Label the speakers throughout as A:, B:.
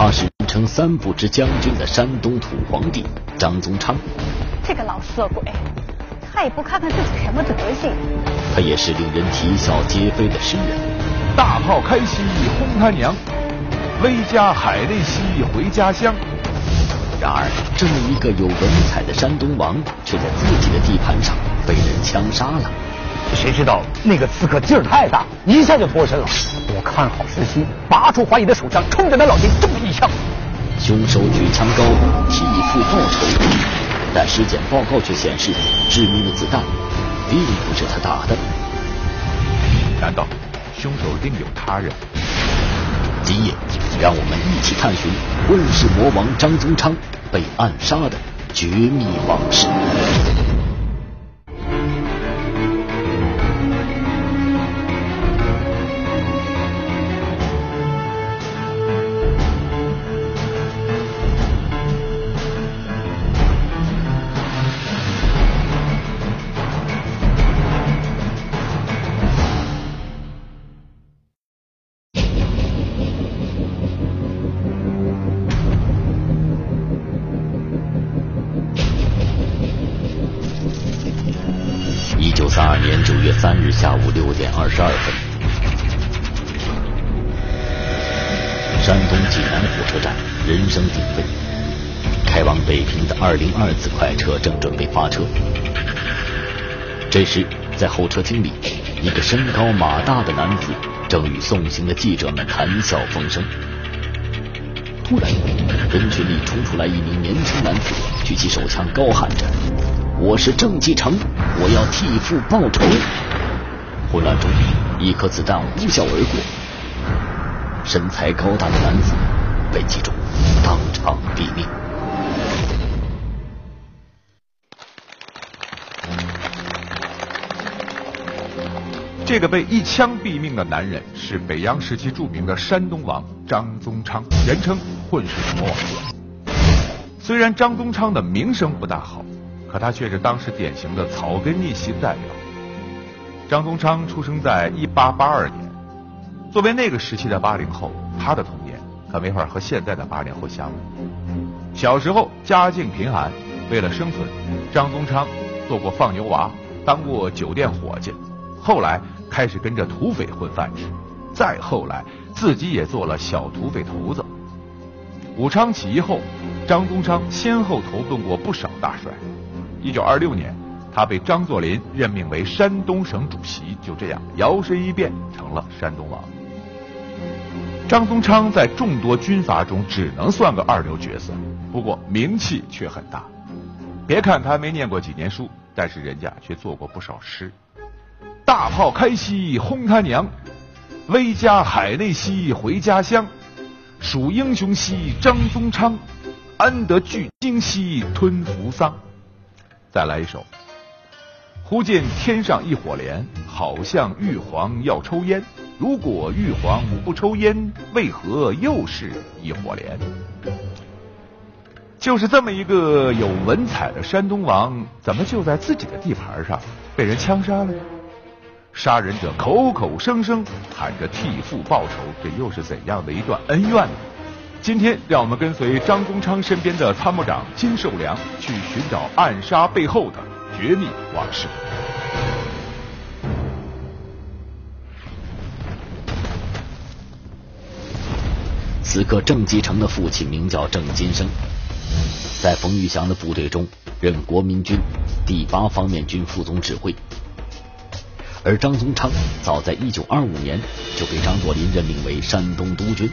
A: 他是人称三不知将军的山东土皇帝张宗昌。
B: 这个老色鬼，他也不看看自己什么德行。
A: 他也是令人啼笑皆非的诗人。
C: 大炮开西轰他娘，威加海内西回家乡。
A: 然而，这么一个有文采的山东王，却在自己的地盘上被人枪杀了。
D: 谁知道那个刺客劲儿太大，一下就脱身了。我看好时机，拔出怀疑的手枪，冲着那老贼中枪。
A: 凶手举枪高替父报仇，但尸检报告却显示，致命的子弹并不是他打的。
C: 难道凶手另有他人？
A: 今夜，让我们一起探寻问世魔王张宗昌被暗杀的绝密往事。山东济南火车站人声鼎沸，开往北平的二零二次快车正准备发车。这时，在候车厅里，一个身高马大的男子正与送行的记者们谈笑风生。突然，人群里冲出来一名年轻男子，举起手枪，高喊着。我是郑继承，我要替父报仇。混乱中，一颗子弹呼啸而过，身材高大的男子被击中，当场毙命。
C: 这个被一枪毙命的男人是北洋时期著名的山东王张宗昌，人称混世魔王。虽然张宗昌的名声不大好。可他却是当时典型的草根逆袭代表。张宗昌出生在一八八二年，作为那个时期的八零后，他的童年可没法和现在的八零后相比。小时候家境贫寒，为了生存，张宗昌做过放牛娃，当过酒店伙计，后来开始跟着土匪混饭吃，再后来自己也做了小土匪头子。武昌起义后，张宗昌先后投奔过不少大帅。一九二六年，他被张作霖任命为山东省主席，就这样摇身一变成了山东王。张宗昌在众多军阀中只能算个二流角色，不过名气却很大。别看他没念过几年书，但是人家却做过不少诗：“大炮开西轰他娘，威加海内西回家乡，数英雄兮张宗昌，安得巨鲸兮吞扶桑。”再来一首。忽见天上一火莲，好像玉皇要抽烟。如果玉皇不抽烟，为何又是一火莲？就是这么一个有文采的山东王，怎么就在自己的地盘上被人枪杀了？杀人者口口声声喊着替父报仇，这又是怎样的一段恩怨呢？今天，让我们跟随张宗昌身边的参谋长金寿良，去寻找暗杀背后的绝密往事。
A: 此刻，郑继承的父亲名叫郑金生，在冯玉祥的部队中任国民军第八方面军副总指挥。而张宗昌早在一九二五年就被张作霖任命为山东督军。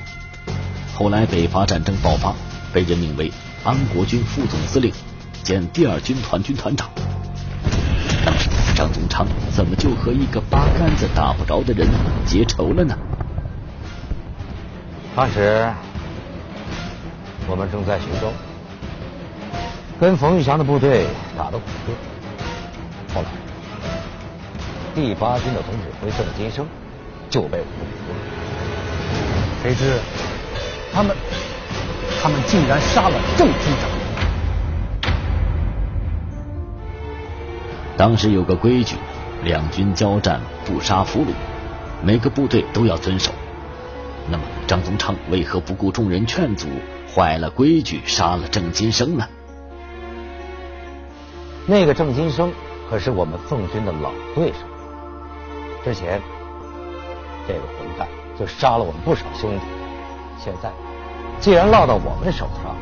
A: 后来北伐战争爆发，被任命为安国军副总司令兼第二军团军团长。张宗昌怎么就和一个八竿子打不着的人结仇了呢？
D: 当时我们正在徐州，跟冯玉祥的部队打得火热。后来第八军的总指挥郑金生就被我们俘虏，谁知。他们，他们竟然杀了郑军长。
A: 当时有个规矩，两军交战不杀俘虏，每个部队都要遵守。那么张宗昌为何不顾众人劝阻，坏了规矩，杀了郑金生呢？
D: 那个郑金生可是我们奉军的老对手，之前这个混蛋就杀了我们不少兄弟，现在既然落到我们手上，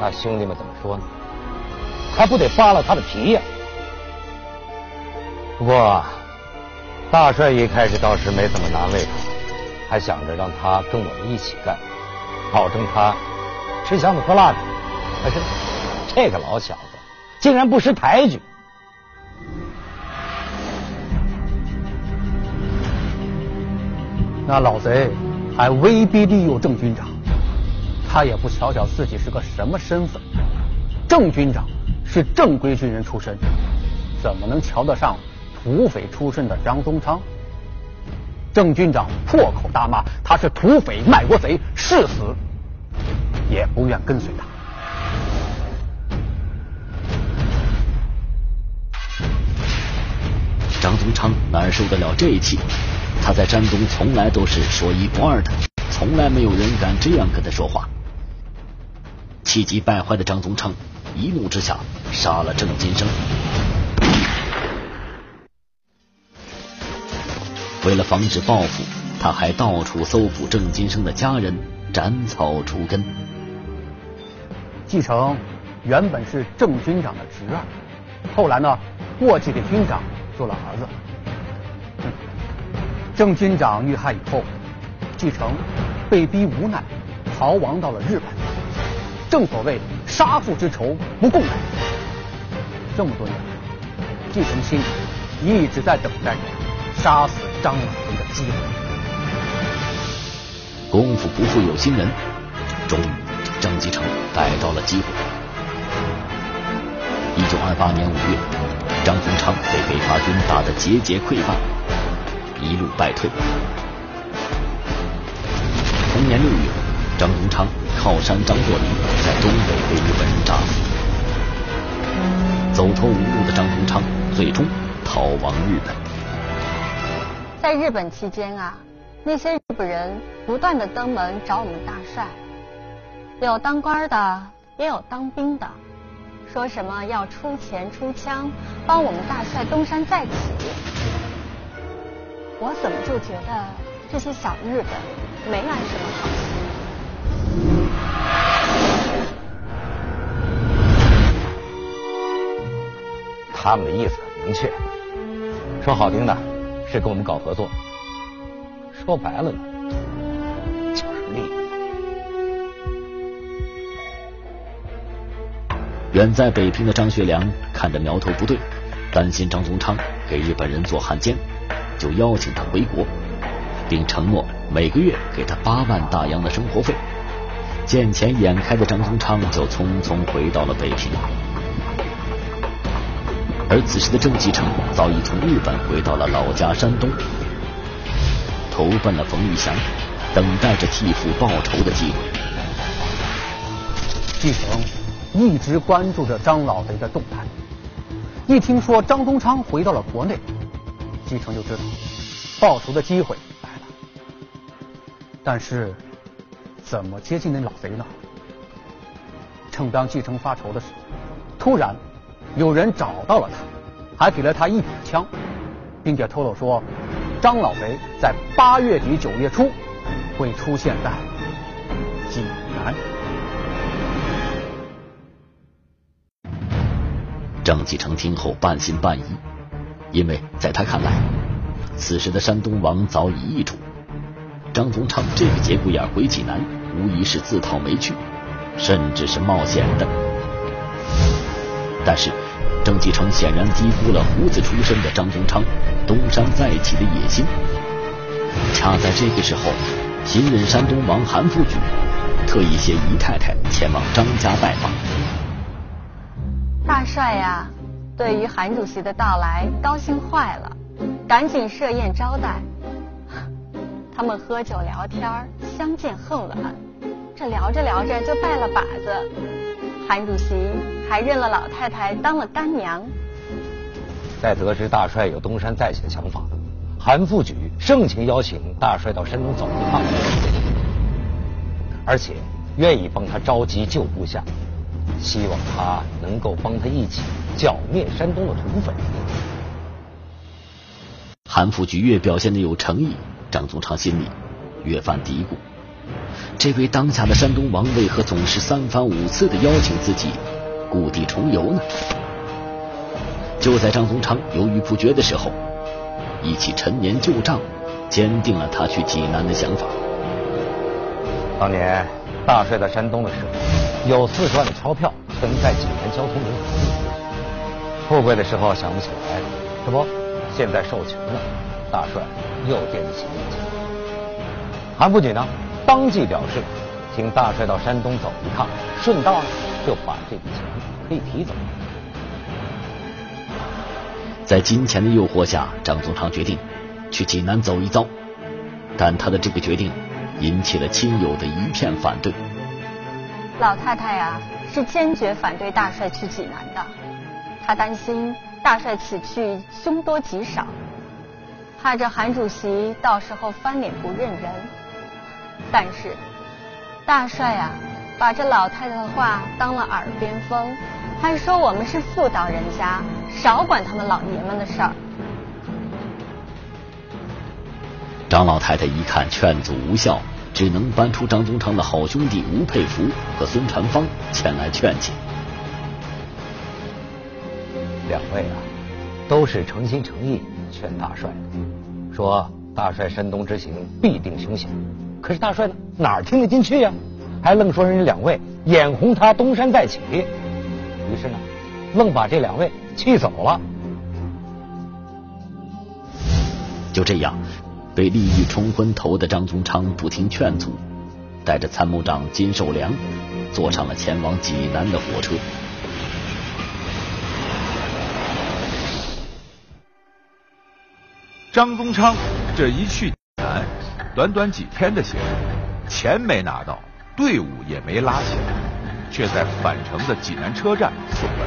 D: 那兄弟们怎么说呢？还不得扒了他的皮呀！不过大帅一开始倒是没怎么难为他，还想着让他跟我们一起干，保证他吃香的喝辣的。可是这个老小子竟然不识抬举。
E: 那老贼还威逼利诱郑军长，他也不瞧瞧自己是个什么身份。郑军长是正规军人出身，怎么能瞧得上？土匪出身的张宗昌，郑军长破口大骂他是土匪卖国贼，誓死也不愿跟随他。
A: 张宗昌哪受得了这一气？他在山东从来都是说一不二的，从来没有人敢这样跟他说话。气急败坏的张宗昌一怒之下杀了郑金生。为了防止报复，他还到处搜捕郑金生的家人，斩草除根。
E: 继承原本是郑军长的侄儿，后来呢过继给军长做了儿子。郑军长遇害以后，继承被逼无奈逃亡到了日本。正所谓杀父之仇不共戴。这么多年，继承心里一直在等待。杀死张老贼的机会。
A: 功夫不负有心人，终于张继成逮到了机会。一九二八年五月，张宗昌被北伐军打得节节溃败，一路败退。同年六月，张宗昌靠山张作霖在东北被日本人炸死。走投无路的张宗昌最终逃亡日本。
B: 在日本期间啊，那些日本人不断的登门找我们大帅，有当官的，也有当兵的，说什么要出钱出枪帮我们大帅东山再起。我怎么就觉得这些小日本没安什么好
D: 心？他们的意思很明确，说好听的。是跟我们搞合作，说白了呢，就是利益。
A: 远在北平的张学良看着苗头不对，担心张宗昌给日本人做汉奸，就邀请他回国，并承诺每个月给他八万大洋的生活费。见钱眼开的张宗昌就匆匆回到了北平。而此时的郑继成早已从日本回到了老家山东，投奔了冯玉祥，等待着替父报仇的机会。
E: 继承一直关注着张老贼的动态，一听说张宗昌回到了国内，继承就知道报仇的机会来了。但是怎么接近那老贼呢？正当继承发愁的时候，突然。有人找到了他，还给了他一把枪，并且透露说，张老贼在八月底九月初会出现在济南。
A: 张继成听后半信半疑，因为在他看来，此时的山东王早已易主，张宗昌这个节骨眼回济南，无疑是自讨没趣，甚至是冒险的。但是。郑继成显然低估了胡子出身的张宗昌东山再起的野心。恰在这个时候，新任山东王韩复榘特意携姨太太前往张家拜访。
B: 大帅呀，对于韩主席的到来高兴坏了，赶紧设宴招待。他们喝酒聊天，相见恨晚，这聊着聊着就拜了把子。韩主席。还认了老太太当了干娘。
D: 在得知大帅有东山再起的想法，韩复榘盛情邀请大帅到山东走一趟。而且愿意帮他召集旧部下，希望他能够帮他一起剿灭山东的土匪。
A: 韩复榘越表现的有诚意，张宗昌心里越犯嘀咕：这位当下的山东王为何总是三番五次的邀请自己故地重游呢？就在张宗昌犹豫不决的时候，一起陈年旧账坚定了他去济南的想法。
D: 当年大帅在山东的时候，有四十万的钞票存在济南交通银行。富贵的时候想不起来，这不？现在受穷了，大帅又惦记起那钱。韩复榘呢，当即表示，请大帅到山东走一趟，顺道呢就把这笔钱可以提走。
A: 在金钱的诱惑下，张宗昌决定去济南走一遭，但他的这个决定引起了亲友的一片反对。
B: 老太太呀，是坚决反对大帅去济南的，她担心大帅此去凶多吉少，怕这韩主席到时候翻脸不认人。但是大帅呀，把这老太太的话当了耳边风。还说我们是妇道人家，少管他们老爷们的事儿。
A: 张老太太一看劝阻无效，只能搬出张宗昌的好兄弟吴佩孚和孙传芳前来劝解。
D: 两位啊，都是诚心诚意劝大帅的，说大帅山东之行必定凶险。可是大帅呢，哪儿听得进去呀？还愣说人家两位眼红他东山再起。于是呢，愣把这两位气走了。
A: 就这样，被利益冲昏头的张宗昌不听劝阻，带着参谋长金寿良，坐上了前往济南的火车。
C: 张宗昌这一去济南，短短几天的行程，钱没拿到，队伍也没拉起来。却在返程的济南车站送了。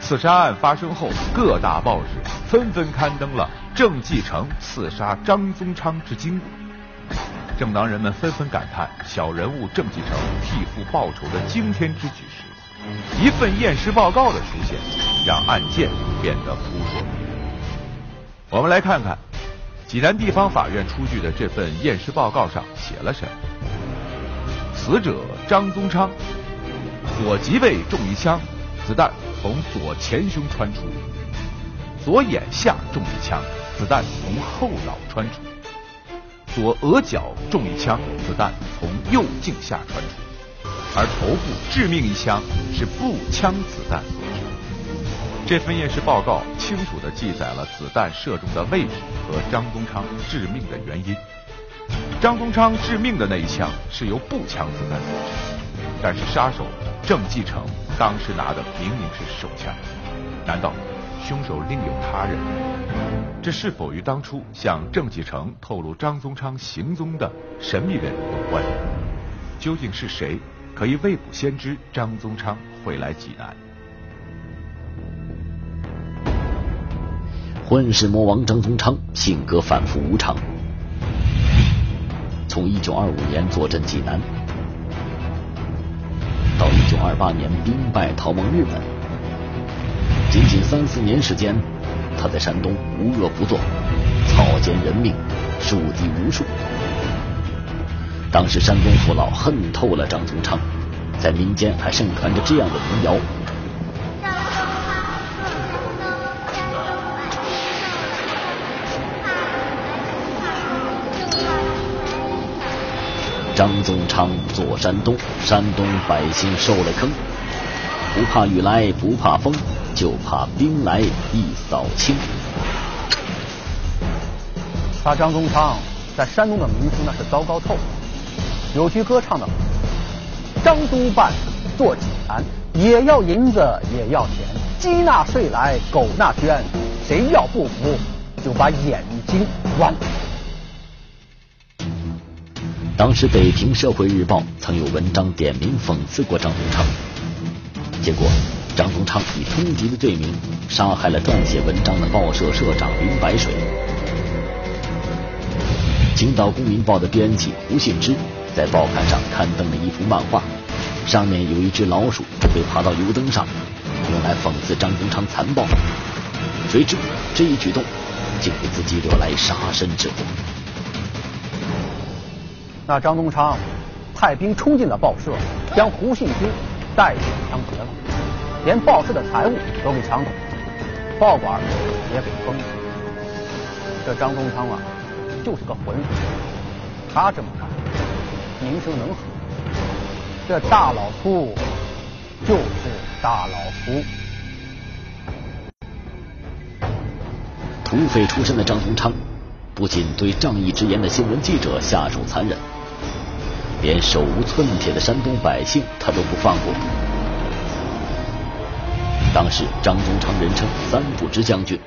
C: 刺杀案发生后，各大报纸纷纷刊登了郑继承刺杀张宗昌之经过。正当人们纷纷感叹小人物郑继承替父报仇的惊天之举时，一份验尸报告的出现，让案件变得扑朔迷离。我们来看看济南地方法院出具的这份验尸报告上写了什么。死者张宗昌，左脊背中一枪，子弹从左前胸穿出；左眼下中一枪，子弹从后脑穿出；左额角中一枪，子弹从右颈下穿出；而头部致命一枪是步枪子弹。这份验尸报告清楚地记载了子弹射中的位置和张宗昌致命的原因。张宗昌致命的那一枪是由步枪子弹所致，但是杀手郑继承当时拿的明明是手枪，难道凶手另有他人？这是否与当初向郑继承透露张宗昌行踪的神秘人有关？究竟是谁可以未卜先知张宗昌会来济南？
A: 混世魔王张宗昌性格反复无常。从一九二五年坐镇济南，到一九二八年兵败逃亡日本，仅仅三四年时间，他在山东无恶不作，草菅人命，树敌无数。当时山东父老恨透了张宗昌，在民间还盛传着这样的民谣。张宗昌坐山东，山东百姓受了坑，不怕雨来不怕风，就怕兵来一扫清。
E: 他张宗昌在山东的名声那是糟糕透了。有句歌唱的：“张督办做济南，也要银子也要钱，鸡纳税来，狗纳捐，谁要不服就把眼睛剜。”
A: 当时北平社会日报曾有文章点名讽刺过张宗昌，结果张宗昌以通敌的罪名杀害了撰写文章的报社社长林白水。青岛公民报的编辑胡信之在报刊上刊登了一幅漫画，上面有一只老鼠准备爬到油灯上，用来讽刺张宗昌残暴。谁知这一举动竟给自己惹来杀身之祸。
E: 那张宗昌派兵冲进了报社，将胡信之带进枪决了，连报社的财物都给抢走，报馆也给封了。这张宗昌啊，就是个混子，他这么干，名声能好？这大老粗就是大老粗。
A: 土匪出身的张宗昌，不仅对仗义直言的新闻记者下手残忍，连手无寸铁的山东百姓他都不放过。当时张宗昌人称三不知将军，